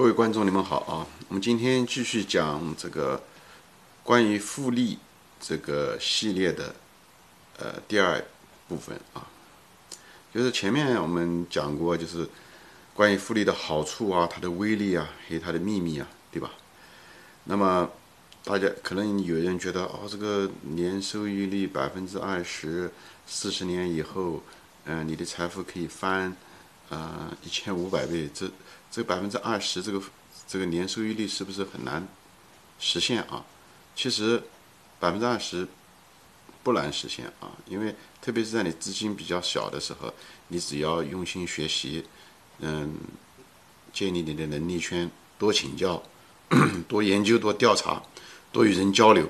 各位观众，你们好啊！我们今天继续讲这个关于复利这个系列的呃第二部分啊，就是前面我们讲过，就是关于复利的好处啊、它的威力啊，还有它的秘密啊，对吧？那么大家可能有人觉得哦，这个年收益率百分之二十，四十年以后，嗯，你的财富可以翻啊一千五百倍，这。这百分之二十，这个这个年收益率是不是很难实现啊？其实百分之二十不难实现啊，因为特别是在你资金比较小的时候，你只要用心学习，嗯，建立你的能力圈，多请教，多研究，多调查，多与人交流，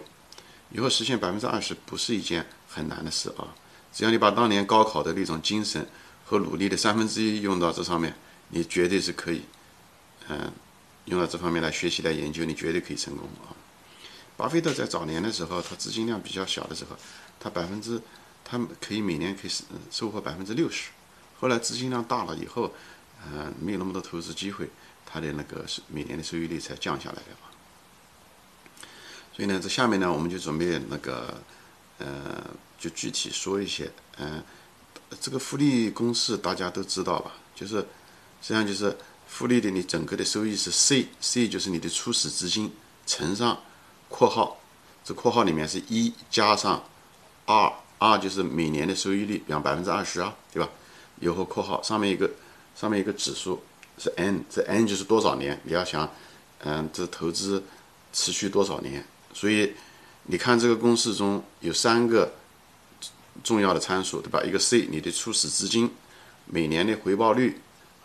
以后实现百分之二十不是一件很难的事啊。只要你把当年高考的那种精神和努力的三分之一用到这上面。你绝对是可以，嗯，用到这方面来学习来研究，你绝对可以成功啊！巴菲特在早年的时候，他资金量比较小的时候，他百分之，他可以每年可以收获百分之六十。后来资金量大了以后，嗯，没有那么多投资机会，他的那个每年的收益率才降下来的。所以呢，这下面呢，我们就准备那个，呃，就具体说一些，嗯，这个复利公式大家都知道吧？就是。实际上就是复利的，你整个的收益是 C，C 就是你的初始资金乘上括号，这括号里面是一加上二，二就是每年的收益率，比方百分之二十啊，对吧？以后括号上面一个上面一个指数是 N，这 N 就是多少年？你要想，嗯，这投资持续多少年？所以你看这个公式中有三个重要的参数，对吧？一个 C，你的初始资金每年的回报率。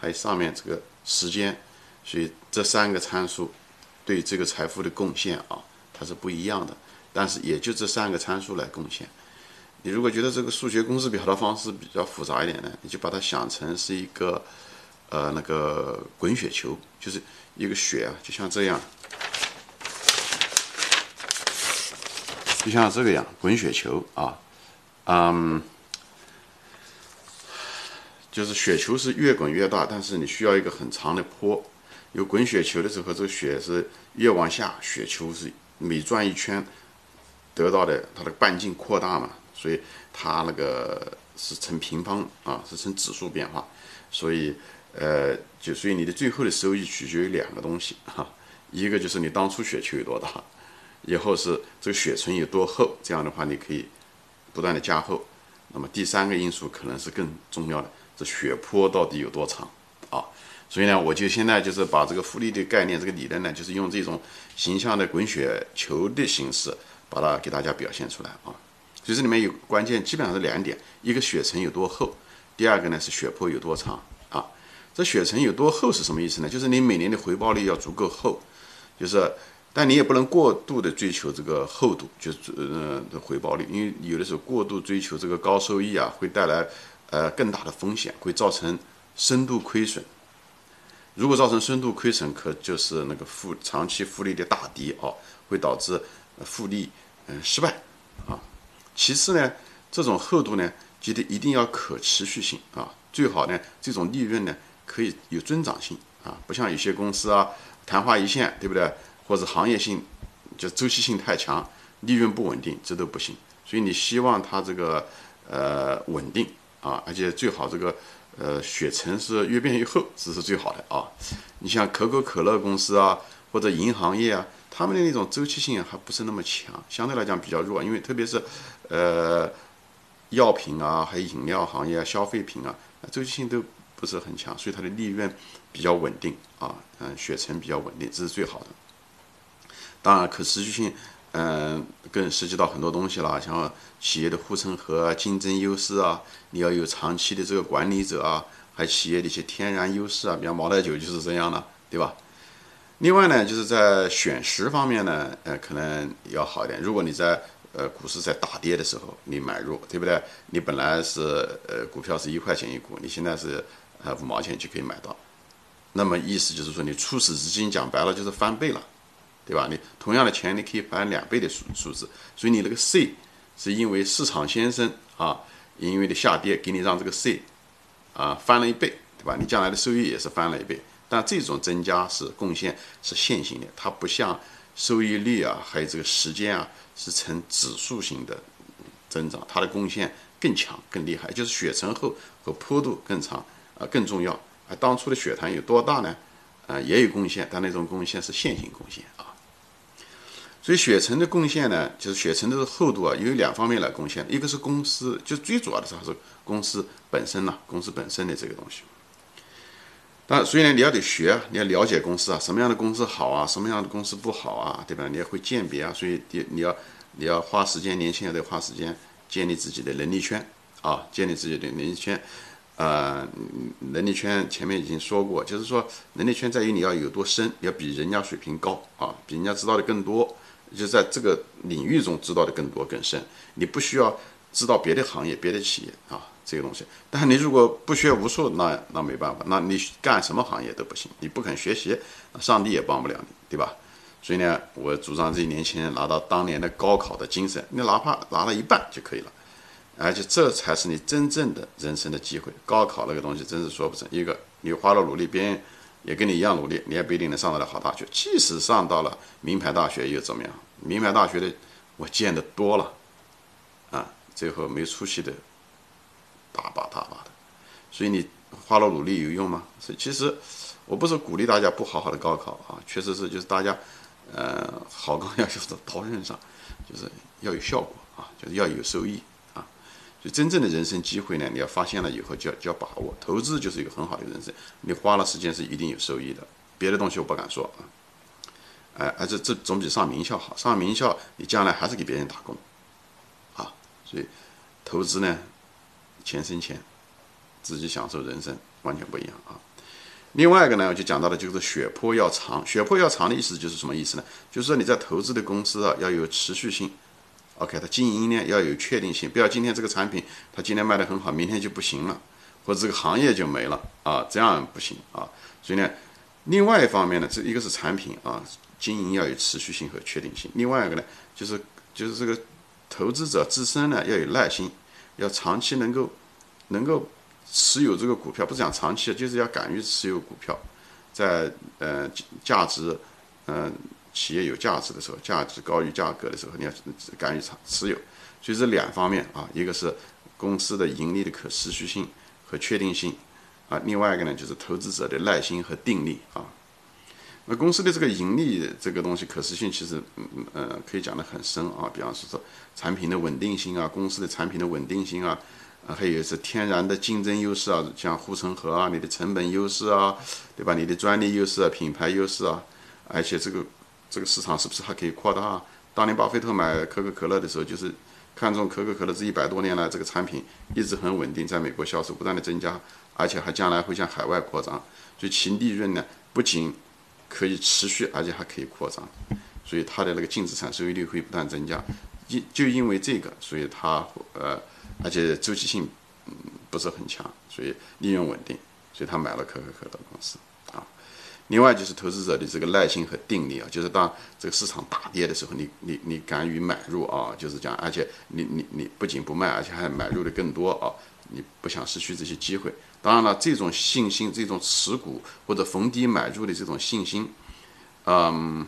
还有上面这个时间，所以这三个参数对这个财富的贡献啊，它是不一样的。但是也就这三个参数来贡献。你如果觉得这个数学公式表达方式比较复杂一点呢，你就把它想成是一个呃那个滚雪球，就是一个雪啊，就像这样，就像这个样滚雪球啊，嗯。就是雪球是越滚越大，但是你需要一个很长的坡。有滚雪球的时候，这个雪是越往下，雪球是每转一圈得到的它的半径扩大嘛，所以它那个是呈平方啊，是呈指数变化。所以呃，就所以你的最后的收益取决于两个东西哈，一个就是你当初雪球有多大，以后是这个雪层有多厚，这样的话你可以不断的加厚。那么第三个因素可能是更重要的。这雪坡到底有多长啊？所以呢，我就现在就是把这个复利的概念、这个理论呢，就是用这种形象的滚雪球的形式，把它给大家表现出来啊。所以这里面有关键，基本上是两点：一个雪层有多厚，第二个呢是雪坡有多长啊。这雪层有多厚是什么意思呢？就是你每年的回报率要足够厚，就是，但你也不能过度的追求这个厚度，就是呃的回报率，因为有的时候过度追求这个高收益啊，会带来。呃，更大的风险会造成深度亏损。如果造成深度亏损，可就是那个复长期复利的大敌哦，会导致复利嗯失败啊。其次呢，这种厚度呢，记得一定要可持续性啊，最好呢这种利润呢可以有增长性啊，不像有些公司啊昙花一现，对不对？或者行业性就周期性太强，利润不稳定，这都不行。所以你希望它这个呃稳定。啊，而且最好这个，呃，雪层是越变越厚，这是最好的啊。你像可口可乐公司啊，或者银行业啊，他们的那种周期性还不是那么强，相对来讲比较弱。因为特别是，呃，药品啊，还有饮料行业、啊、消费品啊，周期性都不是很强，所以它的利润比较稳定啊。嗯，雪层比较稳定，这是最好的。当然，可持续性。嗯，更涉及到很多东西了，像企业的护城河啊、竞争优势啊，你要有长期的这个管理者啊，还企业的一些天然优势啊，比方茅台酒就是这样的，对吧？另外呢，就是在选时方面呢，呃，可能要好一点。如果你在呃股市在大跌的时候你买入，对不对？你本来是呃股票是一块钱一股，你现在是呃五毛钱就可以买到，那么意思就是说你初始资金讲白了就是翻倍了。对吧？你同样的钱，你可以翻两倍的数数字，所以你那个 C 是因为市场先生啊，因为的下跌给你让这个 C 啊翻了一倍，对吧？你将来的收益也是翻了一倍，但这种增加是贡献是线性的，它不像收益率啊，还有这个时间啊，是呈指数型的增长，它的贡献更强、更厉害，就是血沉厚和坡度更长啊，更重要啊。当初的血团有多大呢？啊，也有贡献，但那种贡献是线性贡献啊。所以血层的贡献呢，就是血层的厚度啊，有两方面来贡献，一个是公司，就最主要的是还是公司本身呐，公司本身的这个东西。但所以呢，你要得学，你要了解公司啊，什么样的公司好啊，什么样的公司不好啊，对吧？你要会鉴别啊，所以你你要你要花时间，年轻人得花时间建立自己的能力圈啊，建立自己的能力圈。呃，能力圈前面已经说过，就是说能力圈在于你要有多深，要比人家水平高啊，比人家知道的更多，就在这个领域中知道的更多更深。你不需要知道别的行业、别的企业啊，这个东西。但是你如果不学无术，那那没办法，那你干什么行业都不行。你不肯学习，上帝也帮不了你，对吧？所以呢，我主张这些年轻人拿到当年的高考的精神，你哪怕拿了一半就可以了。而且这才是你真正的人生的机会。高考那个东西真是说不成。一个你花了努力，别人也跟你一样努力，你也不一定能上得了好大学。即使上到了名牌大学又怎么样？名牌大学的我见得多了，啊，最后没出息的大把大把的。所以你花了努力有用吗？所以其实我不是鼓励大家不好好的高考啊，确实是就是大家呃好高要就是刀刃上，就是要有效果啊，就是要有收益。真正的人生机会呢，你要发现了以后就要就要把握。投资就是一个很好的人生，你花了时间是一定有收益的。别的东西我不敢说啊，哎，而且这总比上名校好。上名校你将来还是给别人打工，啊，所以投资呢，钱生钱，自己享受人生完全不一样啊。另外一个呢，我就讲到的就是血泊要长。血泊要长的意思就是什么意思呢？就是说你在投资的公司啊，要有持续性。OK，它经营呢要有确定性，不要今天这个产品它今天卖得很好，明天就不行了，或者这个行业就没了啊，这样不行啊。所以呢，另外一方面呢，这一个是产品啊，经营要有持续性和确定性。另外一个呢，就是就是这个投资者自身呢要有耐心，要长期能够能够持有这个股票，不是讲长期，就是要敢于持有股票，在呃价值嗯。企业有价值的时候，价值高于价格的时候，你要敢于持持有。所以这两方面啊，一个是公司的盈利的可持续性和确定性啊，另外一个呢就是投资者的耐心和定力啊。那公司的这个盈利这个东西可实性其实嗯嗯可以讲得很深啊，比方说说产品的稳定性啊，公司的产品的稳定性啊，啊还有是天然的竞争优势啊，像护城河啊，你的成本优势啊，对吧？你的专利优势啊，品牌优势啊，而且这个。这个市场是不是还可以扩大？当年巴菲特买可口可乐的时候，就是看中可口可乐这一百多年来这个产品一直很稳定，在美国销售不断的增加，而且还将来会向海外扩张，所以其利润呢不仅可以持续，而且还可以扩张，所以它的那个净资产收益率会不断增加。因就因为这个，所以它呃，而且周期性嗯不是很强，所以利润稳定，所以他买了可口可乐公司啊。另外就是投资者的这个耐心和定力啊，就是当这个市场大跌的时候，你你你敢于买入啊，就是讲，而且你你你不仅不卖，而且还买入的更多啊，你不想失去这些机会。当然了，这种信心、这种持股或者逢低买入的这种信心，嗯，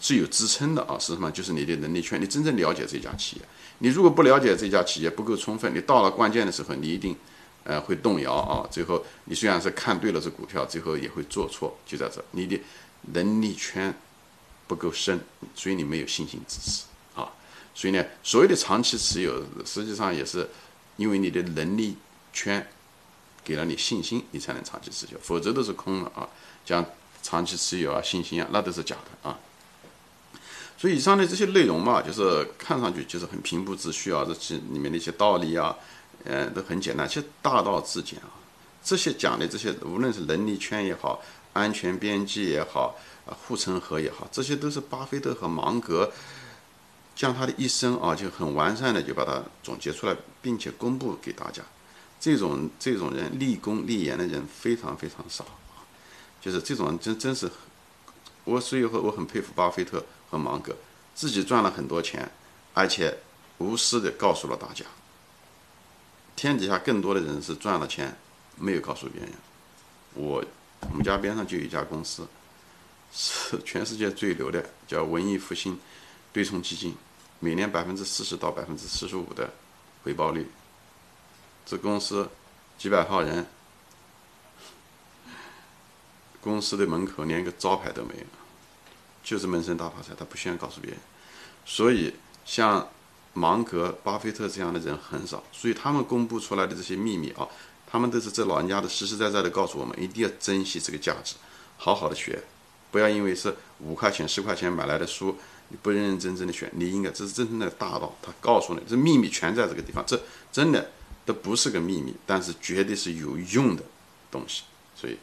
是有支撑的啊。是什么？就是你的能力圈，你真正了解这家企业。你如果不了解这家企业不够充分，你到了关键的时候，你一定。呃，会动摇啊！最后你虽然是看对了这股票，最后也会做错，就在这，你的能力圈不够深，所以你没有信心支持啊。所以呢，所谓的长期持有，实际上也是因为你的能力圈给了你信心，你才能长期持有，否则都是空的啊。讲长期持有啊，信心啊，那都是假的啊。所以以上的这些内容嘛，就是看上去就是很平铺直叙啊，这些里面的一些道理啊。嗯，都很简单，其实大道至简啊。这些讲的这些，无论是能力圈也好，安全边际也好，啊，护城河也好，这些都是巴菲特和芒格将他的一生啊，就很完善的就把它总结出来，并且公布给大家。这种这种人立功立言的人非常非常少，就是这种人真真是，我所以我我很佩服巴菲特和芒格，自己赚了很多钱，而且无私的告诉了大家。天底下更多的人是赚了钱，没有告诉别人。我我们家边上就有一家公司，是全世界最牛的，叫文艺复兴对冲基金，每年百分之四十到百分之四十五的回报率。这公司几百号人，公司的门口连个招牌都没有，就是闷声大发财，他不需要告诉别人。所以像芒格、巴菲特这样的人很少，所以他们公布出来的这些秘密啊。他们都是这老人家的实实在在的告诉我们，一定要珍惜这个价值，好好的学，不要因为是五块钱、十块钱买来的书，你不认认真真的学。你应该这是真正的大道，他告诉你，这秘密全在这个地方，这真的这不是个秘密，但是绝对是有用的东西。所以，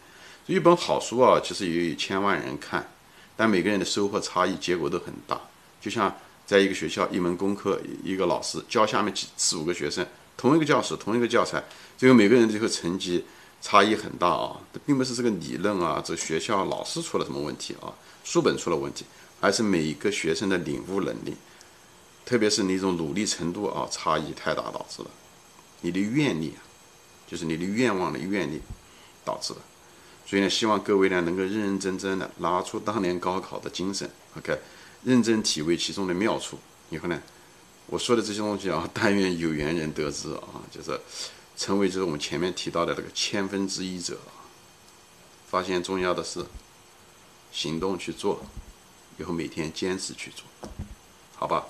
一本好书啊，其实也有千万人看，但每个人的收获差异，结果都很大。就像在一个学校，一门功课，一个老师教下面几四五个学生。同一个教室，同一个教材，最后每个人最后成绩差异很大啊！这并不是这个理论啊，这学校老师出了什么问题啊，书本出了问题，而是每一个学生的领悟能力，特别是那种努力程度啊，差异太大导致了。你的愿力，就是你的愿望的愿力导致的。所以呢，希望各位呢能够认认真真的拿出当年高考的精神，OK，认真体会其中的妙处，以后呢。我说的这些东西啊，但愿有缘人得知啊，就是成为就是我们前面提到的这个千分之一者。发现重要的是行动去做，以后每天坚持去做，好吧？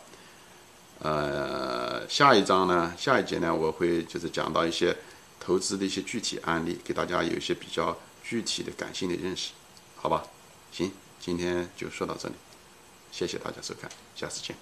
呃，下一章呢，下一节呢，我会就是讲到一些投资的一些具体案例，给大家有一些比较具体的感性的认识，好吧？行，今天就说到这里，谢谢大家收看，下次见。